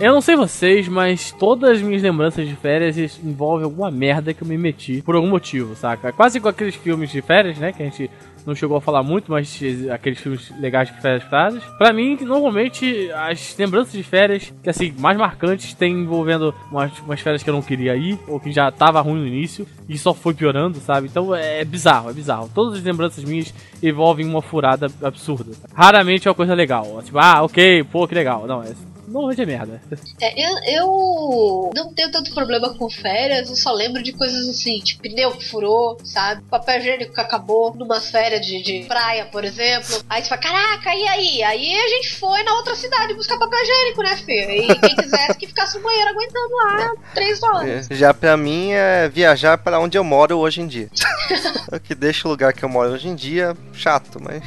Eu não sei vocês, mas todas as minhas lembranças de férias envolvem alguma merda que eu me meti por algum motivo, saca? Quase com aqueles filmes de férias, né? Que a gente não chegou a falar muito, mas aqueles filmes legais que férias frases. Pra mim, normalmente, as lembranças de férias, que assim, mais marcantes, tem envolvendo umas, umas férias que eu não queria ir, ou que já tava ruim no início, e só foi piorando, sabe? Então é, é bizarro, é bizarro. Todas as lembranças minhas envolvem uma furada absurda. Raramente é uma coisa legal. Tipo, ah, ok, pô, que legal. Não, é Normalmente é merda. É, eu, eu não tenho tanto problema com férias, eu só lembro de coisas assim, tipo pneu que furou, sabe? Papel higiênico que acabou numa férias de, de praia, por exemplo. Aí você fala, caraca, e aí? Aí a gente foi na outra cidade buscar papel higiênico, né, filho? E quem quisesse que ficasse no banheiro aguentando lá três horas. É, já pra mim é viajar para onde eu moro hoje em dia. o que deixa o lugar que eu moro hoje em dia chato, mas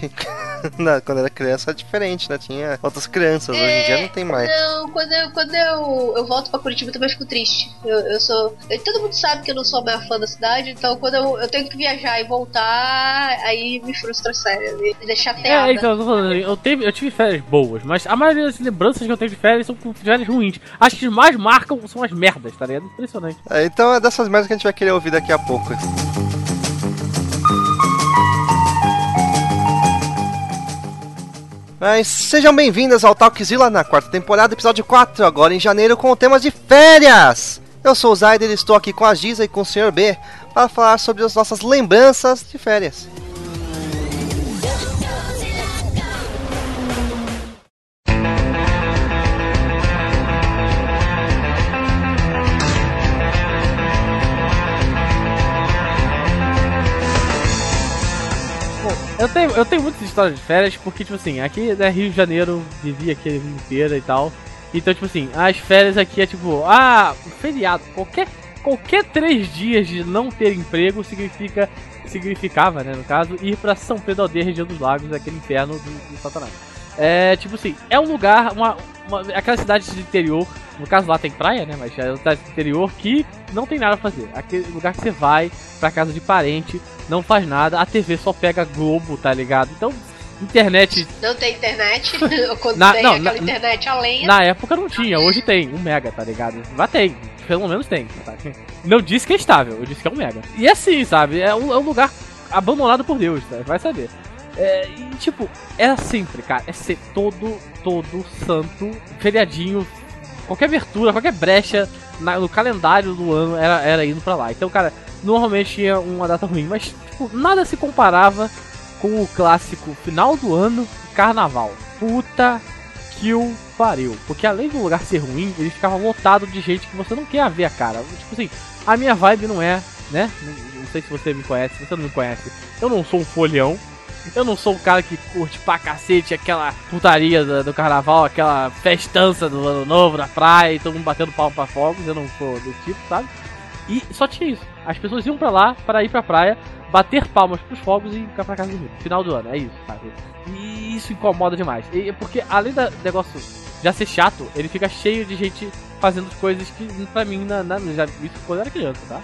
quando era criança era diferente, né? Tinha outras crianças, é, hoje em dia não tem mais. Não, quando eu, quando eu, eu volto pra Curitiba eu também fico triste. Eu, eu sou. Eu, todo mundo sabe que eu não sou a maior fã da cidade, então quando eu, eu tenho que viajar e voltar, aí me frustra sério, me, me deixa chateada. É, então, eu tô falando, eu, teve, eu tive férias boas, mas a maioria das lembranças que eu tenho de férias são férias ruins. Acho que mais marcam são as merdas, tá ligado? Impressionante. É, então é dessas merdas que a gente vai querer ouvir daqui a pouco. Mas sejam bem-vindas ao Talkzilla na quarta temporada, episódio 4, agora em janeiro, com temas de férias! Eu sou o Zayder e estou aqui com a Giza e com o Sr. B para falar sobre as nossas lembranças de férias. Tenho, eu tenho muitas histórias de férias, porque, tipo assim, aqui é Rio de Janeiro, vivi aqui a vida inteira e tal. Então, tipo assim, as férias aqui é tipo, ah, feriado. Qualquer, qualquer três dias de não ter emprego significa, significava, né, no caso, ir pra São Pedro Aldeia, região dos lagos, aquele inferno do, do Satanás. É, tipo assim, é um lugar, uma, uma, aquela cidade de interior, no caso lá tem praia, né, mas é uma cidade de interior que não tem nada a fazer. Aquele lugar que você vai pra casa de parente, não faz nada, a TV só pega Globo, tá ligado? Então, internet. Não tem internet, quando na, tem não, aquela na, internet a lenha. Na época não tinha, hoje tem, um mega, tá ligado? Mas tem, pelo menos tem. Tá? Não disse que é estável, eu disse que é um mega. E assim, sabe? É um, é um lugar abandonado por Deus, tá? vai saber. É, e, tipo, é sempre, cara, é ser todo, todo santo, feriadinho, qualquer abertura, qualquer brecha na, no calendário do ano era, era indo pra lá. Então, cara, normalmente tinha uma data ruim, mas tipo, nada se comparava com o clássico final do ano carnaval. Puta que o pariu. Porque além do lugar ser ruim, ele ficava lotado de gente que você não quer ver a cara. Tipo assim, a minha vibe não é, né? Não sei se você me conhece, se você não me conhece. Eu não sou um folhão. Eu não sou o cara que curte pra cacete aquela putaria do, do carnaval, aquela festança do ano novo na praia e todo mundo batendo palmo pra fogos. Eu não sou do tipo, sabe? E só tinha isso. As pessoas iam para lá para ir pra praia, bater palmas pros fogos e ficar pra casa dormir. Final do ano, é isso, sabe? E isso incomoda demais. E, porque além do negócio já ser chato, ele fica cheio de gente fazendo coisas que pra mim, na, na, já, isso quando eu era criança, tá?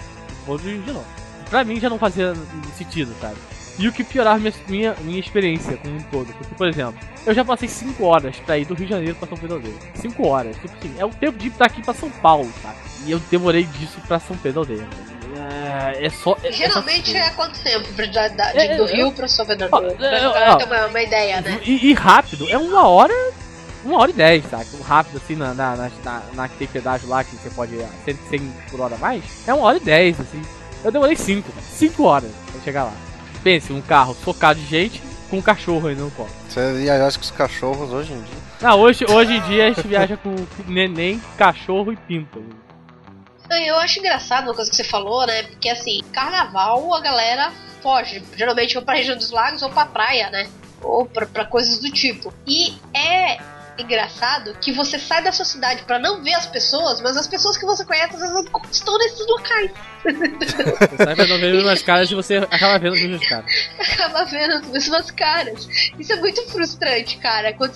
Hoje em dia não. Pra mim já não fazia sentido, sabe? E o que piorava minha, minha, minha experiência como um todo. Porque, por exemplo, eu já passei 5 horas pra ir do Rio de Janeiro pra São Pedro 5 horas. Tipo assim, é o tempo de ir daqui pra São Paulo, sabe? E eu demorei disso pra São Pedro Aldeia. É, é só. É, Geralmente é, é quanto tempo da, da, de, é, do Rio pra São Pedro Aldeia? Pra ter uma, uma, ideia, né? E, e, rápido, é uma hora. Uma hora e dez, sabe? Rápido assim na, na, na, na, que tem pedágio lá que você pode 100, 100 por hora a mais. É uma hora e dez, assim. Eu demorei 5, 5 horas pra chegar lá. Pense, um carro focado de gente com um cachorro aí no colo. Você viaja com os cachorros hoje em dia? Não, hoje, hoje em dia a gente viaja com neném, cachorro e pinto. Eu acho engraçado uma coisa que você falou, né? Porque assim, carnaval a galera foge. Geralmente ou pra região dos lagos ou pra praia, né? Ou pra, pra coisas do tipo. E é engraçado que você sai da sua cidade para não ver as pessoas, mas as pessoas que você conhece às vezes estão nesses locais. Você sai pra não ver as caras e você acaba vendo os mesmos caras. tava vendo as mesmas caras. Isso é muito frustrante, cara. Quando.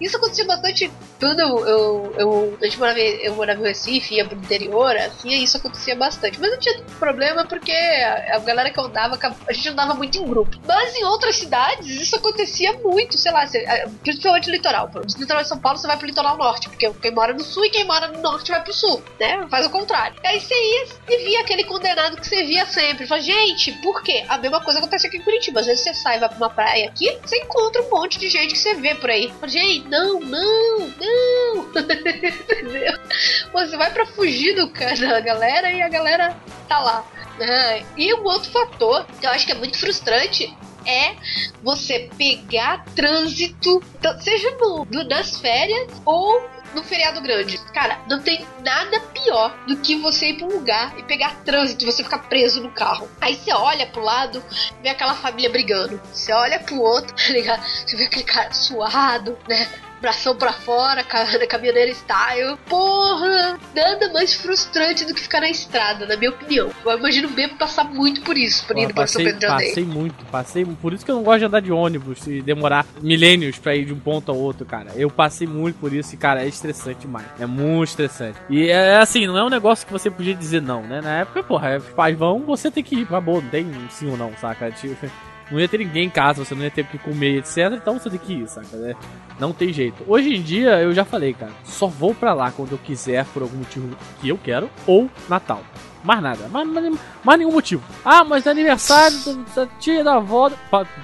Isso acontecia bastante quando eu, eu, eu, morava, eu morava no Recife, ia pro interior, assim, isso acontecia bastante. Mas não tinha problema porque a, a galera que eu andava, a gente andava muito em grupo. Mas em outras cidades, isso acontecia muito, sei lá, principalmente no litoral. No litoral de São Paulo, você vai pro litoral norte, porque quem mora no sul e quem mora no norte vai pro sul, né? Faz o contrário. Aí você ia e via aquele condenado que você via sempre. Fala, gente, por quê? A mesma coisa acontece aqui em Curitiba. Às vezes você sai, vai pra uma praia aqui, você encontra um monte de gente que você vê por aí. Fala, gente, não, não, não. Entendeu? Você vai pra fugir do cara da galera e a galera tá lá. Ah, e um outro fator que eu acho que é muito frustrante é você pegar trânsito, então, seja no, no, nas férias ou no feriado grande. Cara, não tem nada pior do que você ir pra um lugar e pegar trânsito você ficar preso no carro. Aí você olha pro lado, vê aquela família brigando. Você olha pro outro, tá ligado? Você vê aquele cara suado, né? Bração pra fora, caminhoneira style. Porra, nada mais frustrante do que ficar na estrada, na minha opinião. Eu imagino mesmo passar muito por isso, por ir passei, São Pedro de Passei muito, passei. Por isso que eu não gosto de andar de ônibus e demorar milênios pra ir de um ponto ao outro, cara. Eu passei muito por isso e, cara, é estressante demais. É muito estressante. E é, é assim, não é um negócio que você podia dizer não, né? Na época, porra, os pais vão, você tem que ir, acabou, não tem sim ou não, saca? Tipo, não ia ter ninguém em casa, você não ia ter que comer, etc. Então você tem que ir, saca? Né? Não tem jeito. Hoje em dia, eu já falei, cara, só vou pra lá quando eu quiser, por algum motivo que eu quero, ou Natal. Mais nada, mais, mais, mais nenhum motivo. Ah, mas é aniversário da tia da avó.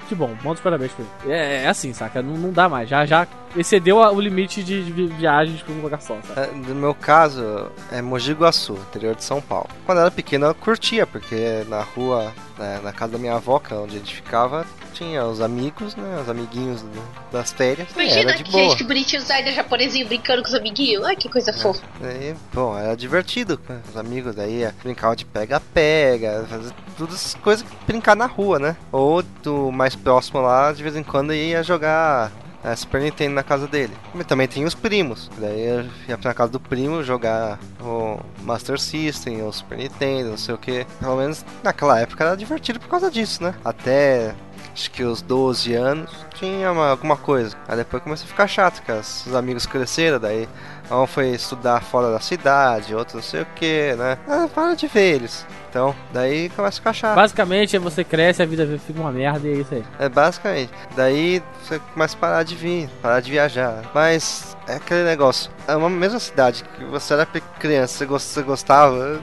Que bom, manda os parabéns pra ele. É, é assim, saca? Não, não dá mais. Já, já excedeu o limite de, de viagens com um lugar só, saca? É, no meu caso, é Mogi Guaçu, interior de São Paulo. Quando eu era pequeno, eu curtia, porque na rua, né, na casa da minha avó, é onde a gente ficava, tinha os amigos, né? Os amiguinhos das férias. Imagina era de que boa. gente que bonitinho, os Zayda japonesinho brincando com os amiguinhos. Ai, que coisa é, fofa. Daí, bom, era divertido. Os amigos daí brincavam de pega-pega, fazer todas as coisas que brincar na rua, né? Ou do mais próximo lá, de vez em quando ia jogar é, Super Nintendo na casa dele. E também tem os primos. Daí eu ia pra casa do primo jogar o Master System, o Super Nintendo, não sei o que. Pelo menos naquela época era divertido por causa disso, né? Até acho que os 12 anos, tinha uma, alguma coisa. Aí depois começou a ficar chato, porque os amigos cresceram, daí um foi estudar fora da cidade, outro não sei o que, né? Ah, para de ver eles. Então, daí começa a ficar chato. Basicamente, você cresce, a vida fica uma merda e é isso aí. É, basicamente. Daí você começa a parar de vir, parar de viajar. Mas é aquele negócio. É uma mesma cidade que você era criança, você gostava,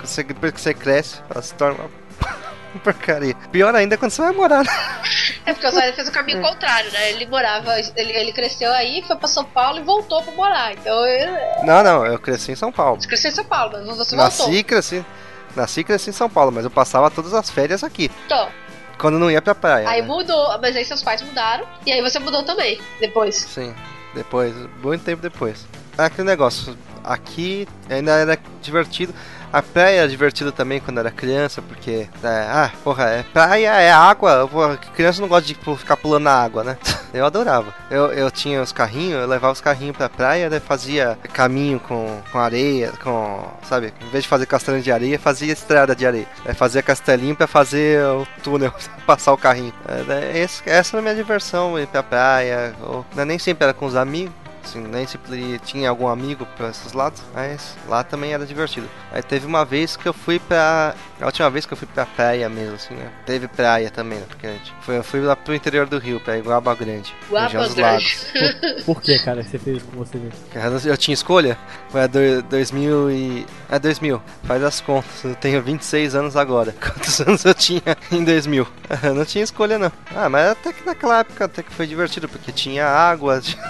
você, depois que você cresce, ela se torna uma Porcaria. Pior ainda é quando você vai morar. É porque o Zé fez o caminho contrário, né? Ele morava, ele, ele cresceu aí, foi pra São Paulo e voltou pra morar. Então eu... Não, não, eu cresci em São Paulo. Você cresceu em São Paulo, mas você Nasci, voltou. cresci. Nasci e cresci em São Paulo, mas eu passava todas as férias aqui. Então. Quando não ia pra praia. Aí né? mudou, mas aí seus pais mudaram. E aí você mudou também, depois. Sim, depois, muito tempo depois. É aquele negócio, aqui ainda era divertido. A praia era divertida também quando era criança, porque, é, ah, porra, é, praia é água, porra, criança não gosta de ficar pulando na água, né? Eu adorava. Eu, eu tinha os carrinhos, eu levava os carrinhos pra praia, daí fazia caminho com, com areia, com, sabe, em vez de fazer castelinho de areia, fazia estrada de areia. Aí fazia castelinho pra fazer o túnel, passar o carrinho. É, esse, essa era a minha diversão, ir pra praia, ou, né, nem sempre era com os amigos, assim, nem sempre tinha algum amigo para esses lados, mas lá também era divertido. Aí teve uma vez que eu fui pra. A última vez que eu fui pra praia mesmo, assim, né? Teve praia também, né? Porque a gente foi, eu fui lá pro interior do Rio, pra Iguaba Grande. Guaba dos Lagos. Por, por que, cara, você fez com você mesmo? Eu tinha escolha? Foi a do, 2000 e. É 2000, faz as contas. Eu tenho 26 anos agora. Quantos anos eu tinha em 2000? Eu não tinha escolha, não. Ah, mas até que naquela época até que foi divertido, porque tinha água, tinha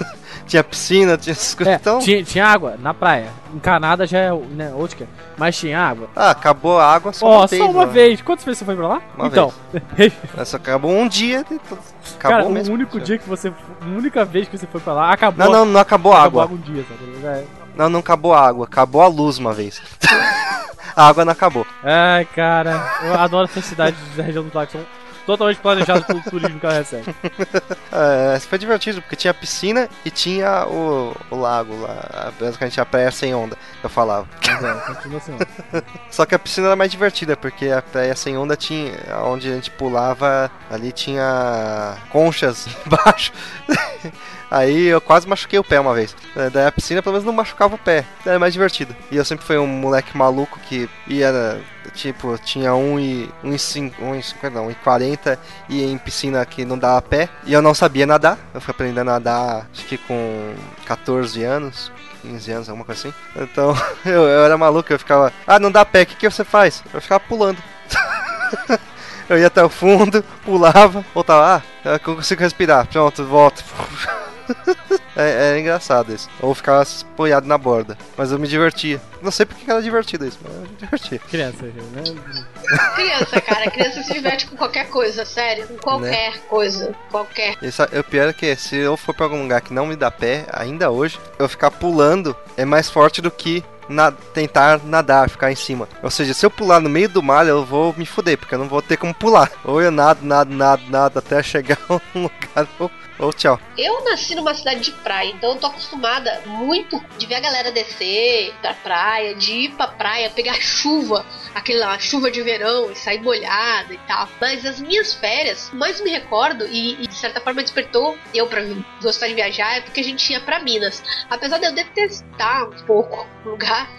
piscina, tinha essas coisas. É, então... tinha, tinha água na praia. Encanada já é né, outro que é. Mas tinha água. Ah, acabou a água só oh, uma vez. Só uma mano. vez. Quantas vezes você foi pra lá? Uma então. vez. Só acabou um dia. Acabou Cara, mesmo. o único dia que você. A única vez que você foi pra lá, acabou. Não, não, não acabou a água. Acabou um dia, sabe? É. Não, não acabou a água. Acabou a luz uma vez. a água não acabou. Ai, cara, eu adoro essa cidade da região do Lago. Totalmente planejados pelo turismo que ela recebe. É, foi divertido, porque tinha piscina e tinha o, o lago lá. Basicamente a praia sem onda, eu falava. É, continua assim. Só que a piscina era mais divertida, porque a praia sem onda tinha. Onde a gente pulava, ali tinha conchas embaixo. Aí eu quase machuquei o pé uma vez. É, Daí a piscina pelo menos não machucava o pé. Era mais divertido. E eu sempre fui um moleque maluco que ia. Tipo, tinha 1 e. 1 e 5, 1 e 50, não, 1 e 40 e em piscina que não dava pé. E eu não sabia nadar. Eu fui aprendendo a nadar acho que com 14 anos. 15 anos, alguma coisa assim. Então, eu, eu era maluco, eu ficava, ah, não dá pé, o que, que você faz? Eu ficava pulando. eu ia até o fundo, pulava, voltava, ah, eu consigo respirar, pronto, volto. É, é engraçado isso. Ou ficava apoiado na borda. Mas eu me divertia. Não sei porque era divertido isso, mas eu me divertia. Criança, né? Criança, cara, criança se diverte com qualquer coisa, sério. Com qualquer coisa. Qualquer. Sa- o pior é que se eu for pra algum lugar que não me dá pé, ainda hoje, eu ficar pulando é mais forte do que na- tentar nadar, ficar em cima. Ou seja, se eu pular no meio do mar, eu vou me fuder, porque eu não vou ter como pular. Ou eu nado, nado, nado, nado até chegar a um lugar, ou, tchau. Eu nasci numa cidade de praia, então eu tô acostumada muito de ver a galera descer pra praia, de ir pra praia, pegar chuva, aquela chuva de verão e sair molhada e tal. Mas as minhas férias, mais me recordo e, e de certa forma despertou eu pra gostar de viajar é porque a gente ia pra Minas. Apesar de eu detestar um pouco o lugar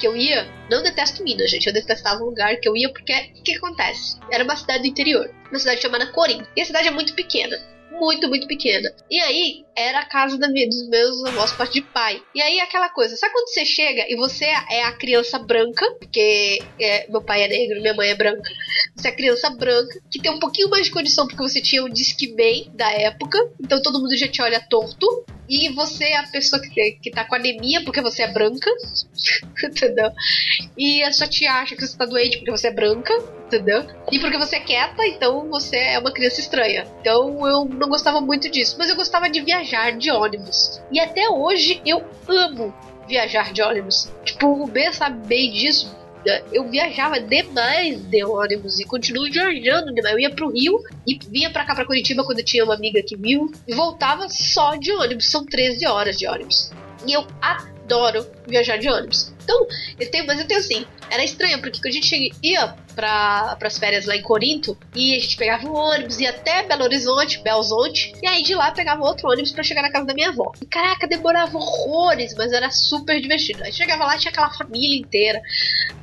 que eu ia, não detesto Minas, gente, eu detestava o lugar que eu ia porque o que acontece? Era uma cidade do interior, uma cidade chamada Corim. E a cidade é muito pequena muito, muito pequena. E aí, era a casa da minha- dos meus avós, parte de pai. E aí, aquela coisa, sabe quando você chega e você é a criança branca, porque é, meu pai é negro, minha mãe é branca, você é a criança branca, que tem um pouquinho mais de condição, porque você tinha o Disque bem da época, então todo mundo já te olha torto. E você é a pessoa que, que tá com anemia porque você é branca, entendeu? E a sua tia acha que você tá doente porque você é branca, entendeu? E porque você é quieta, então você é uma criança estranha. Então eu não gostava muito disso. Mas eu gostava de viajar de ônibus. E até hoje eu amo viajar de ônibus. Tipo, o B sabe bem disso. Eu viajava demais de ônibus e continuo viajando demais. Eu ia pro Rio e vinha pra cá, pra Curitiba, quando eu tinha uma amiga que viu, e voltava só de ônibus. São 13 horas de ônibus. E eu adoro viajar de ônibus. Então, eu tenho, mas eu tenho assim, era estranho, porque quando a gente ia para as férias lá em Corinto, e a gente pegava um ônibus, ia até Belo Horizonte, Belzonte, e aí de lá pegava outro ônibus para chegar na casa da minha avó. E caraca, demorava horrores, mas era super divertido. Aí chegava lá, tinha aquela família inteira.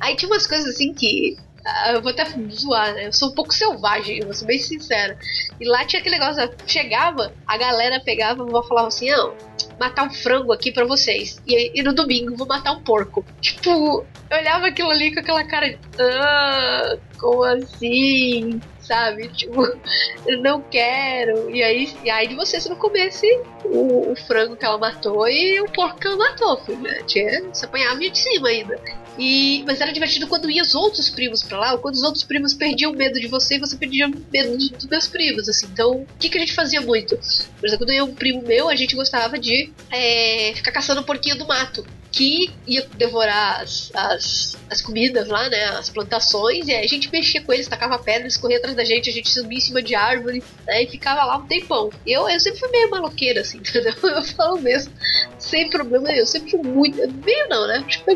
Aí tinha umas coisas assim que. Ah, eu vou até zoar, né? Eu sou um pouco selvagem, eu vou ser bem sincera. E lá tinha aquele negócio, chegava, a galera pegava, vovó falava assim, não, matar um frango aqui pra vocês. E, e no domingo vou matar um porco. Tipo, eu olhava aquilo ali com aquela cara de. Ah, como assim? Sabe? Tipo, eu não quero. E aí, e aí de você se não comesse o, o frango que ela matou e o porco que ela matou, filho. né? Tinha, você apanhava de cima ainda. E, mas era divertido quando ia os outros primos pra lá, ou quando os outros primos perdiam medo de você e você perdia medo dos dos meus primos, assim. Então, o que, que a gente fazia muito? Por exemplo, quando ia um primo meu, a gente gostava de é, ficar caçando porquinho do mato. Que ia devorar as, as, as comidas lá, né? As plantações, e aí a gente mexia com eles, tacava pedra, eles corriam atrás da gente, a gente subia em cima de árvore, né? E ficava lá um tempão. Eu, eu sempre fui meio maloqueira, assim, entendeu? Eu falo mesmo, sem problema nenhum. Eu sempre fui muito. Meio não, né? Que foi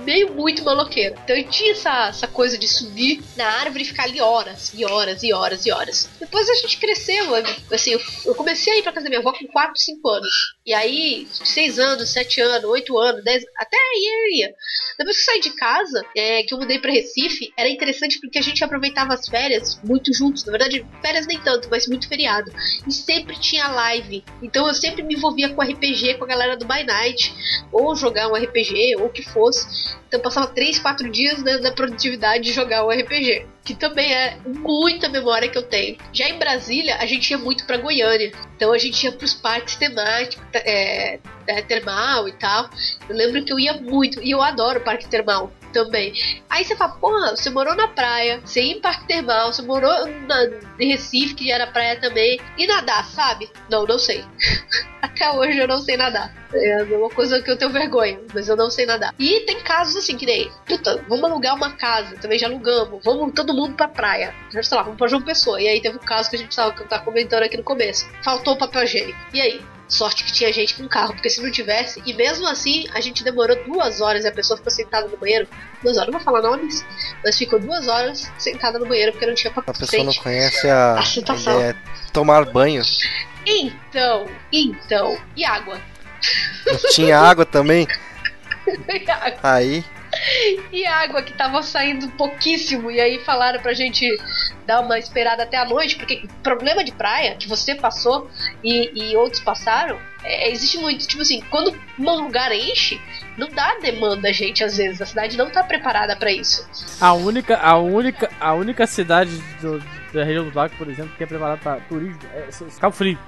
meio muito maloqueira. Então eu tinha essa, essa coisa de subir na árvore e ficar ali horas, e horas, e horas, e horas. Depois a gente cresceu, eu- assim, eu, comecei a ir pra casa da minha avó com 4, 5 anos. E aí, 6 anos, 7 anos, 8 anos, 10, até aí eu ia. Depois que eu saí de casa, é, que eu mudei pra Recife, era interessante porque a gente aproveitava as férias muito juntos. Na verdade, férias nem tanto, mas muito feriado. E sempre tinha live. Então eu sempre me envolvia com RPG, com a galera do By Night, ou jogar um RPG, ou o que fosse. Então eu passava 3, 4 dias na, na produtividade de jogar o RPG. Que também é muita memória que eu tenho. Já em Brasília, a gente ia muito pra Goiânia. Então a gente ia pros parques temáticos, é, é, termal e tal. Eu lembro que eu ia muito, e eu adoro parque termal. Também. Aí você fala, porra, você morou na praia, você ia em Parque Termal, você morou na, em Recife, que era praia também, e nadar, sabe? Não, não sei. Até hoje eu não sei nadar. É uma coisa que eu tenho vergonha, mas eu não sei nadar. E tem casos assim, que nem, puta, vamos alugar uma casa, também já alugamos, vamos todo mundo pra praia. Sei lá, vamos pra João Pessoa. E aí teve um caso que a gente tava, comentando aqui no começo. Faltou papel higiênico. E aí? Sorte que tinha gente com carro, porque se não tivesse, e mesmo assim a gente demorou duas horas e a pessoa ficou sentada no banheiro. Duas horas, não vou falar nomes, mas ficou duas horas sentada no banheiro porque não tinha papel A pessoa não higiênico. conhece a, A situação. de tomar banho. Então, então, e água? Não tinha água também. E água? Aí, E água que tava saindo pouquíssimo. E aí falaram pra gente dar uma esperada até a noite, porque problema de praia que você passou e, e outros passaram, é, existe muito. Tipo assim, quando um lugar enche, não dá demanda, gente, às vezes. A cidade não tá preparada pra isso. A única, a única, a única cidade do- da região do Lago, por exemplo, que é preparada para turismo é Cabo Frio.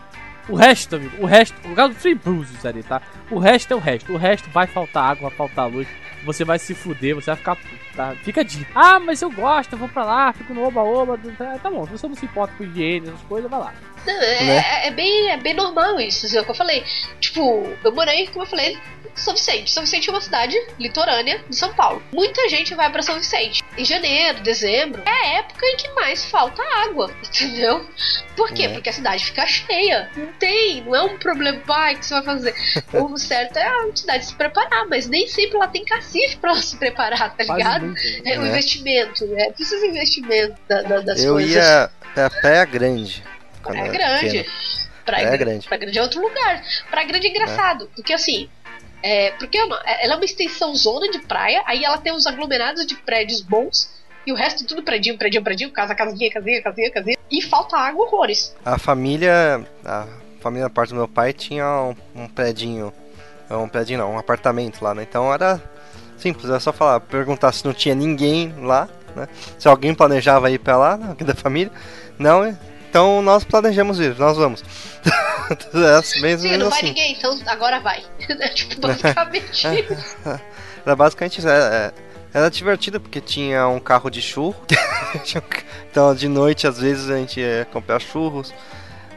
O resto, amigo, o resto, o Cabo Frio e Búzios ali, tá? O resto é o resto. O resto vai faltar água, vai faltar luz. Você vai se fuder, você vai ficar tá? Fica dito. Ah, mas eu gosto, eu vou pra lá, fico no oba-oba. Tá, tá bom, se você não se importa com higiene, essas coisas, vai lá. Não, é, Né? é- é bem, é bem normal isso, assim, é o que eu falei. Tipo, eu morei, como eu falei, São Vicente. São Vicente é uma cidade litorânea de São Paulo. Muita gente vai pra São Vicente. Em janeiro, dezembro, é a época em que mais falta água, entendeu? Por quê? É. Porque a cidade fica cheia. Não tem, não é um problema, pai, que você vai fazer. o certo é a cidade se preparar, mas nem sempre ela tem cacife pra ela se preparar, tá ligado? nunca. É o É. investimento, é precisa de investimento da- da- das eu coisas. ia pra Praia Grande. Praia eu Grande. Praia, Praia Grande. Grande. Praia Grande é outro lugar. Praia Grande é engraçado, porque assim. É, porque é uma- ela é uma extensão zona de praia, aí ela tem uns aglomerados de prédios bons, e o resto tudo predinho, predinho, predinho, casa, casinha, casinha, casinha, casinha, e falta água horrores. A família, a família parte do meu pai tinha um, um um predinho não, um apartamento lá, né? Então era simples, era só falar, perguntar se não tinha ninguém lá, né? Se alguém planejava ir pra lá, aqui da família, não, então nós planejamos ir, nós vamos. é assim, mesmo, Sim, não vai assim. ninguém, então agora vai. tipo, basicamente. Era basicamente isso. Era, era divertido porque tinha um carro de churro. Então de noite às vezes a gente ia comprar churros.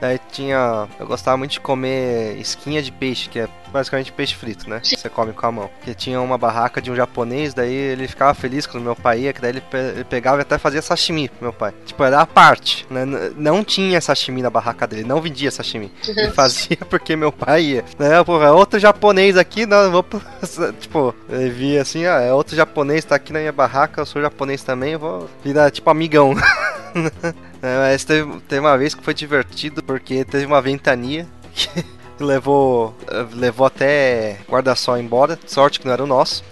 Aí tinha. Eu gostava muito de comer esquinha de peixe, que é basicamente peixe frito, né? Sim. Você come com a mão. Porque tinha uma barraca de um japonês, daí ele ficava feliz quando meu pai ia, que daí ele, pe- ele pegava e até fazia sashimi pro meu pai. Tipo, era a parte, né? N- Não tinha sashimi na barraca dele, não vendia sashimi. Ele fazia porque meu pai ia. Né? Porra, é outro japonês aqui, não, vou. Tipo, ele via assim, ah, é outro japonês, tá aqui na minha barraca, eu sou japonês também, eu vou virar tipo amigão. É, mas teve, teve uma vez que foi divertido porque teve uma ventania que levou, eh, levou até guarda-sol embora. Sorte que não era o nosso.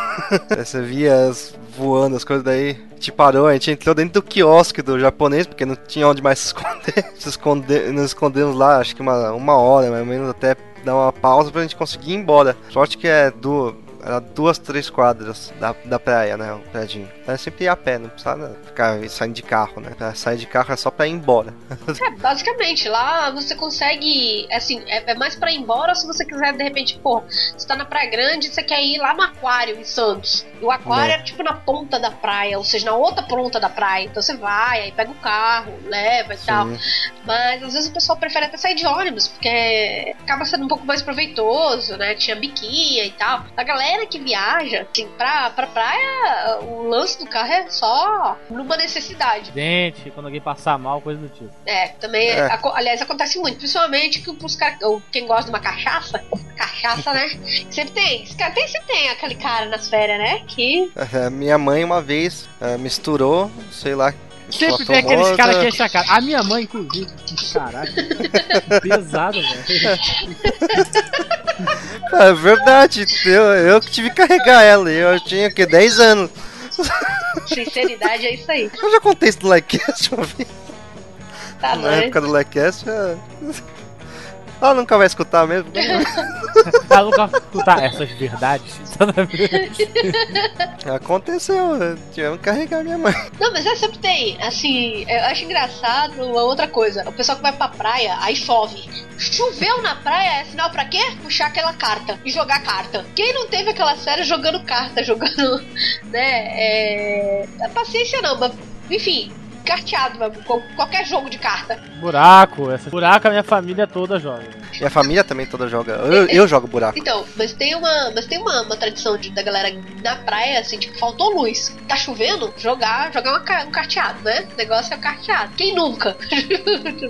Você via as- voando as coisas daí. Gente parou, a gente entrou dentro do quiosque do japonês, porque não tinha onde mais se esconder. Se nos escondemos lá, acho que uma, uma hora, mais ou menos, até dar uma pausa pra gente conseguir ir embora. Sorte que é do, era duas, três quadras da, da praia, né? O prédio. Aí sempre ia a pé, não precisava ficar saindo de carro, né? Pra sair de carro é só pra ir embora. É, basicamente, lá você consegue, assim, é, é mais pra ir embora se você quiser, de repente, pô, você tá na Praia Grande você quer ir lá no aquário em Santos. E o aquário É. é tipo na ponta da praia, ou seja, na outra ponta da praia. Então você vai, aí pega o carro, leva e tal. Sim. Mas às vezes o pessoal prefere até sair de ônibus, porque acaba sendo um pouco mais proveitoso, né? Tinha biquinha e tal. A galera que viaja, assim, pra, pra praia, o lance do carro é só numa necessidade. Dente, quando alguém passar mal, coisa do tipo. É, também, É. aco- aliás, acontece muito, principalmente que pros caras, ou quem gosta de uma cachaça, cachaça, né? Sempre tem, tem, sempre tem aquele cara nas férias, né? Que É, Minha mãe uma vez eh, misturou, sei lá. Sempre tem aqueles caras que enchem a cara. A minha mãe, inclusive. Caraca. Pesado, velho. É verdade, eu, eu que tive que carregar ela. Eu tinha que 10 anos. sinceridade é isso aí, Eu já contei isso no Livecast uma vez. tá Na doido? época do Livecast. é- Ela nunca vai escutar mesmo. Ela nunca vai escutar essas verdades toda vez. Aconteceu, tivemos que carregar minha mãe. Não, mas é sempre tem. Assim, eu acho engraçado uma outra coisa. O pessoal que vai pra praia, aí chove. Choveu na praia é sinal pra quê? Puxar aquela carta e jogar carta. Quem não teve aquela série jogando carta, jogando, né? É... Paciência não, mas enfim, carteado, qualquer jogo de carta. Buraco, essa buraco a minha família toda joga. Minha família também toda joga. Eu, eu jogo buraco. Então, mas tem uma, mas tem uma, uma tradição de, da galera na praia, assim, tipo, faltou luz. Tá chovendo? Jogar, jogar uma, um carteado, né? O negócio é o carteado. Quem nunca?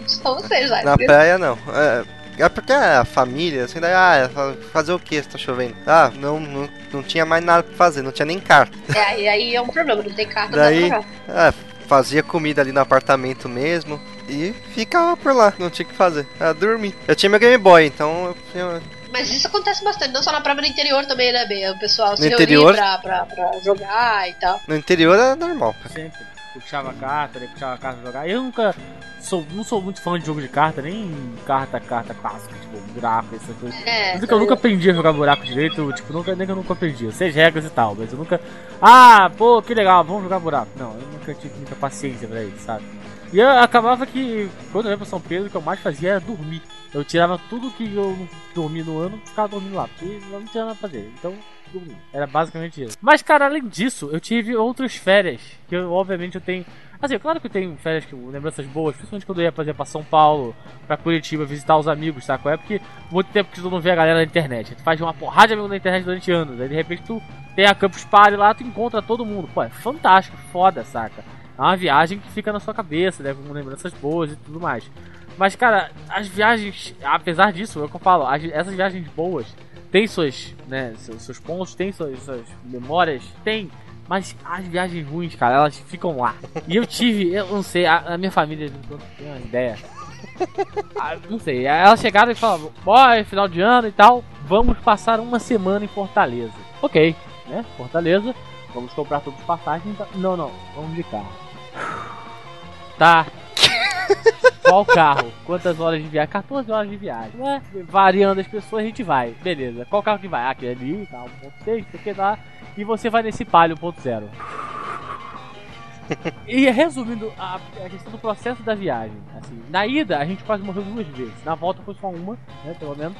Só vocês, né? Na praia não. É... É porque a família, assim, daí, ah, fazer o que se tá chovendo? Ah, não, não, não tinha mais nada pra fazer, não tinha nem carta. É, e aí é um problema, não tem carta, daí, não dá pra é, fazia comida ali no apartamento mesmo e ficava por lá, não tinha o que fazer. Era dormir. Eu tinha meu Game Boy, então eu tinha... Mas isso acontece bastante, não só na praia, no interior também, né, B? O pessoal no se interior, pra, pra, pra, jogar e tal. No interior é normal. Sempre. Puxava carta, né? Puxava carta pra jogar. Eu nunca sou, não sou muito fã de jogo de carta, nem carta, carta clássica, tipo, buraco, essas coisas. É, mas é que eu nunca aprendi a jogar buraco direito, tipo, nunca, nem que eu nunca aprendi. Eu sei as regras e tal, mas eu nunca. Ah, pô, que legal, vamos jogar buraco. Não, eu nunca tive muita paciência pra isso, sabe? E eu acabava que, quando eu ia pra São Pedro, o que eu mais fazia era dormir. Eu tirava tudo que eu dormi no ano, ficava dormindo lá, porque não tinha nada pra fazer. Então, Era basicamente isso. Mas, cara, além disso, eu tive outras férias, que eu, obviamente eu tenho Assim, claro que eu tenho férias que lembranças boas, principalmente quando eu ia, fazer pra São Paulo, pra Curitiba, visitar os amigos, saco? É porque muito tempo que tu não vê a galera na internet. Tu faz uma porrada de amigos na internet durante anos. Aí de repente tu tem a Campus Party lá, tu encontra todo mundo. Pô, é fantástico, foda, saca? É uma viagem que fica na sua cabeça, né? Com lembranças boas e tudo mais. Mas, cara, as viagens, apesar disso, é o que eu falo, as, essas viagens boas têm suas, né, seus, seus pontos, têm suas, suas memórias, tem mas as viagens ruins, cara, elas ficam lá. E eu tive, eu não sei, a, a minha família não tem uma ideia. Ah, não sei, elas chegaram e falaram: Boy, final de ano e tal, vamos passar uma semana em Fortaleza. Ok, né? Fortaleza, vamos comprar todos os passagens. Então... Não, não, vamos de carro. Tá. Qual carro? Quantas horas de viagem? 14 horas de viagem. Né? Variando as pessoas, a gente vai. Beleza. Qual carro que vai? Ah, ali, tá, 1.6, porque dá e você vai nesse Palio 1.0. e resumindo a, a, questão do processo da viagem, assim, na ida a gente quase morreu duas vezes, na volta foi só uma, né, pelo menos.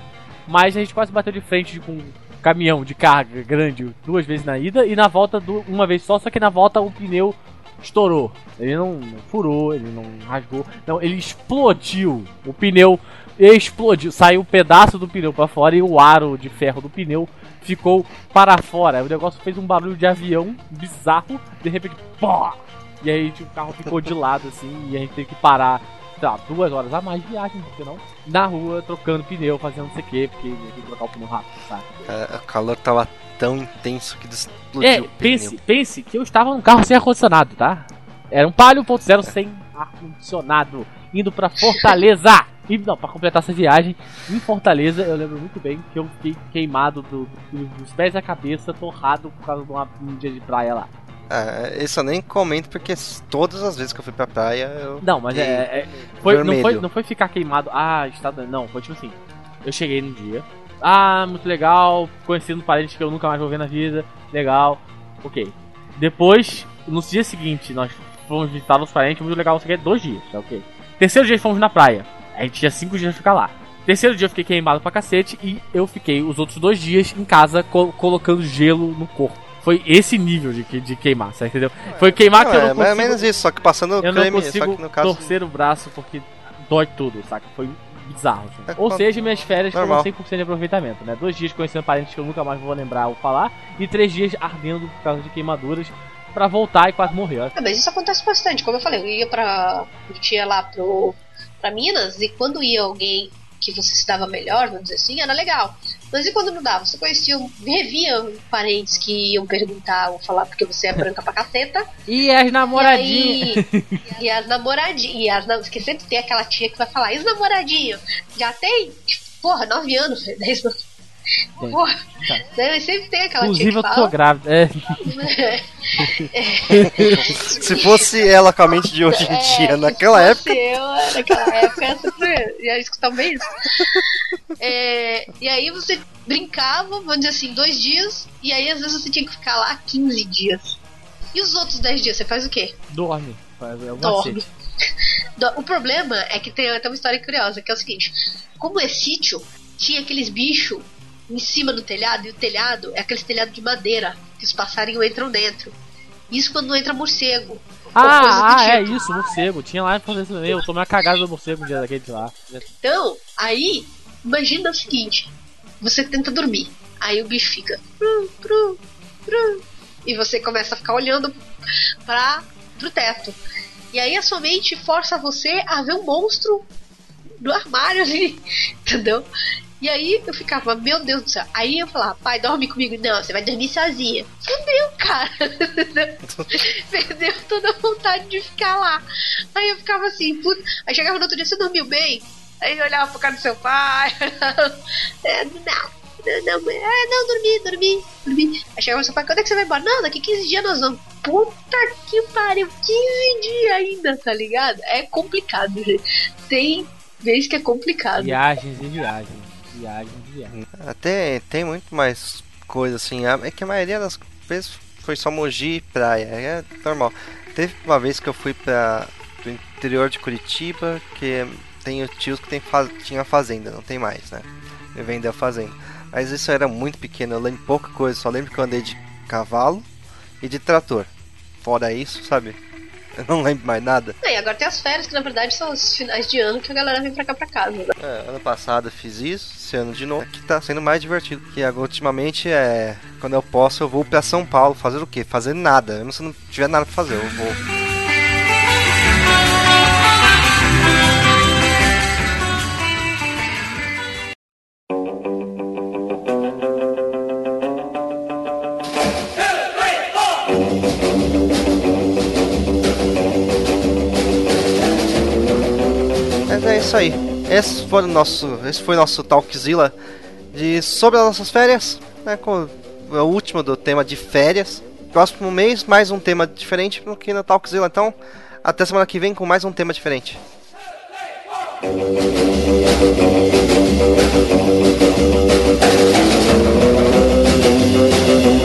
Mas a gente quase bateu de frente com um caminhão de carga grande duas vezes na ida e na volta do, uma vez só, só que na volta o pneu estourou. Ele não furou, ele não rasgou, não, ele explodiu. O pneu explodiu, saiu um pedaço do pneu para fora e o aro de ferro do pneu ficou para fora. O negócio fez um barulho de avião bizarro, de repente, pô! E aí tipo, o carro ficou de lado assim e a gente teve que parar, lá, duas horas a mais de viagem, porque não? Na rua, trocando pneu, fazendo não sei o que, porque tinha que trocar o pneu rápido, sabe? É, o calor tava tão intenso que explodiu é, pense, pense que eu estava num carro sem ar-condicionado, tá? Era um Palio 1.0 sem ar-condicionado, indo pra Fortaleza! E não, pra completar essa viagem, em Fortaleza, eu lembro muito bem que eu fiquei queimado do, do, dos pés à cabeça, torrado por causa de uma, um dia de praia lá. É, isso eu nem comento porque todas as vezes que eu fui pra praia eu. Não, mas é. é foi, não, foi, não foi ficar queimado. Ah, estado. Não, foi tipo assim. Eu cheguei no dia. Ah, muito legal. Conhecendo parentes que eu nunca mais vou ver na vida. Legal. Ok. Depois, no dia seguinte, nós fomos visitar os parentes. Muito legal. Você quer dois dias, tá ok. Terceiro dia fomos na praia. A gente tinha cinco dias pra ficar lá. Terceiro dia eu fiquei queimado pra cacete e eu fiquei os outros dois dias em casa co colocando gelo no corpo. Foi esse nível de, de queimar, você entendeu? Foi queimar que eu não consigo... É menos isso, só que passando eu creme, não consigo só que no caso... torcer o braço porque dói tudo, saca? Foi bizarro. Assim. É, Ou seja, minhas férias Normal. foram 100% de aproveitamento, né? Dois dias conhecendo parentes que eu nunca mais vou lembrar ou falar e três dias ardendo por causa de queimaduras para voltar e quase morrer. Ah, mas isso acontece bastante, como eu falei, eu ia pra. Eu ia lá pro para Minas e quando ia alguém que você se dava melhor, vamos dizer assim, era legal. Mas e quando não dava? Você conhecia, revia parentes que iam perguntar ou falar porque você é branca pra caceta. E as namoradinhas. E, e as namoradinhas. E as, porque sempre tem aquela tia que vai falar, e os namoradinhos? Já tem, tipo, porra, nove anos, dez anos. Tem. Porra, Tá. sempre tem aquela Inclusive eu tô grávida. É. Se fosse ela com a mente de hoje em É, dia, se naquela fosse época. Eu, naquela época, essa ia escutar bem isso. É, e aí você brincava, vamos dizer assim, dois dias, e aí às vezes você tinha que ficar lá 15 dias. E os outros 10 dias, você faz o quê? Dorme. Faz- Dorme. O problema é que tem até uma história curiosa, que é o seguinte: como é sítio, tinha aqueles bichos em cima do telhado, e o telhado é aquele telhado de madeira, que os passarinhos entram dentro. Isso quando não entra morcego. do Ah, ah, é tipo. isso, morcego. Tinha lá também. Eu tomei uma cagada do morcego um dia daquele lá. Então, aí, imagina o seguinte: você tenta dormir, aí o bicho fica. E você começa a ficar olhando pra, pro teto. E aí a sua mente força você a ver um monstro no armário ali, entendeu? E aí eu ficava, meu Deus do céu. Aí eu falava, pai, dorme comigo. Não, você vai dormir sozinha. Fudeu, cara. Perdeu toda a vontade de ficar lá. Aí eu ficava assim, puta. Aí chegava no outro dia, você dormiu bem? Aí eu olhava pro cara do seu pai. é, não, não, não. É, não, dormi, dormi, dormi. Aí chegava seu pai, quando é que você vai embora? Não, daqui 15 dias nós vamos. Puta que pariu, 15 dias ainda, tá ligado? É complicado, gente. Tem vezes que é complicado. Viagens e viagens. Viagens e viagens. Até tem muito mais coisa assim. É que a maioria das vezes foi só Mogi e praia. É normal. Teve uma vez que eu fui para o interior de Curitiba, que tenho tios que tem tinha fazenda, não tem mais, né? Eu vendeu a fazenda. Mas isso era muito pequeno, eu lembro pouca coisa, só lembro que eu andei de cavalo e de trator. Fora isso, sabe? Eu não lembro mais nada. E agora tem as férias, que na verdade são os finais de ano que a galera vem pra cá pra casa, né? É, ano passado eu fiz isso, esse ano de novo. Aqui tá sendo mais divertido. Que agora, ultimamente é. Quando eu posso, eu vou pra São Paulo fazer o quê? Fazer nada. Mesmo se não tiver nada pra fazer, eu vou. Mas é isso aí. Esse foi o nosso, esse foi nosso Talkzilla de sobre as nossas férias, né, com o último do tema de férias. Próximo mês mais um tema diferente aqui no Talkzilla. Então, até semana que vem com mais um tema diferente. Thank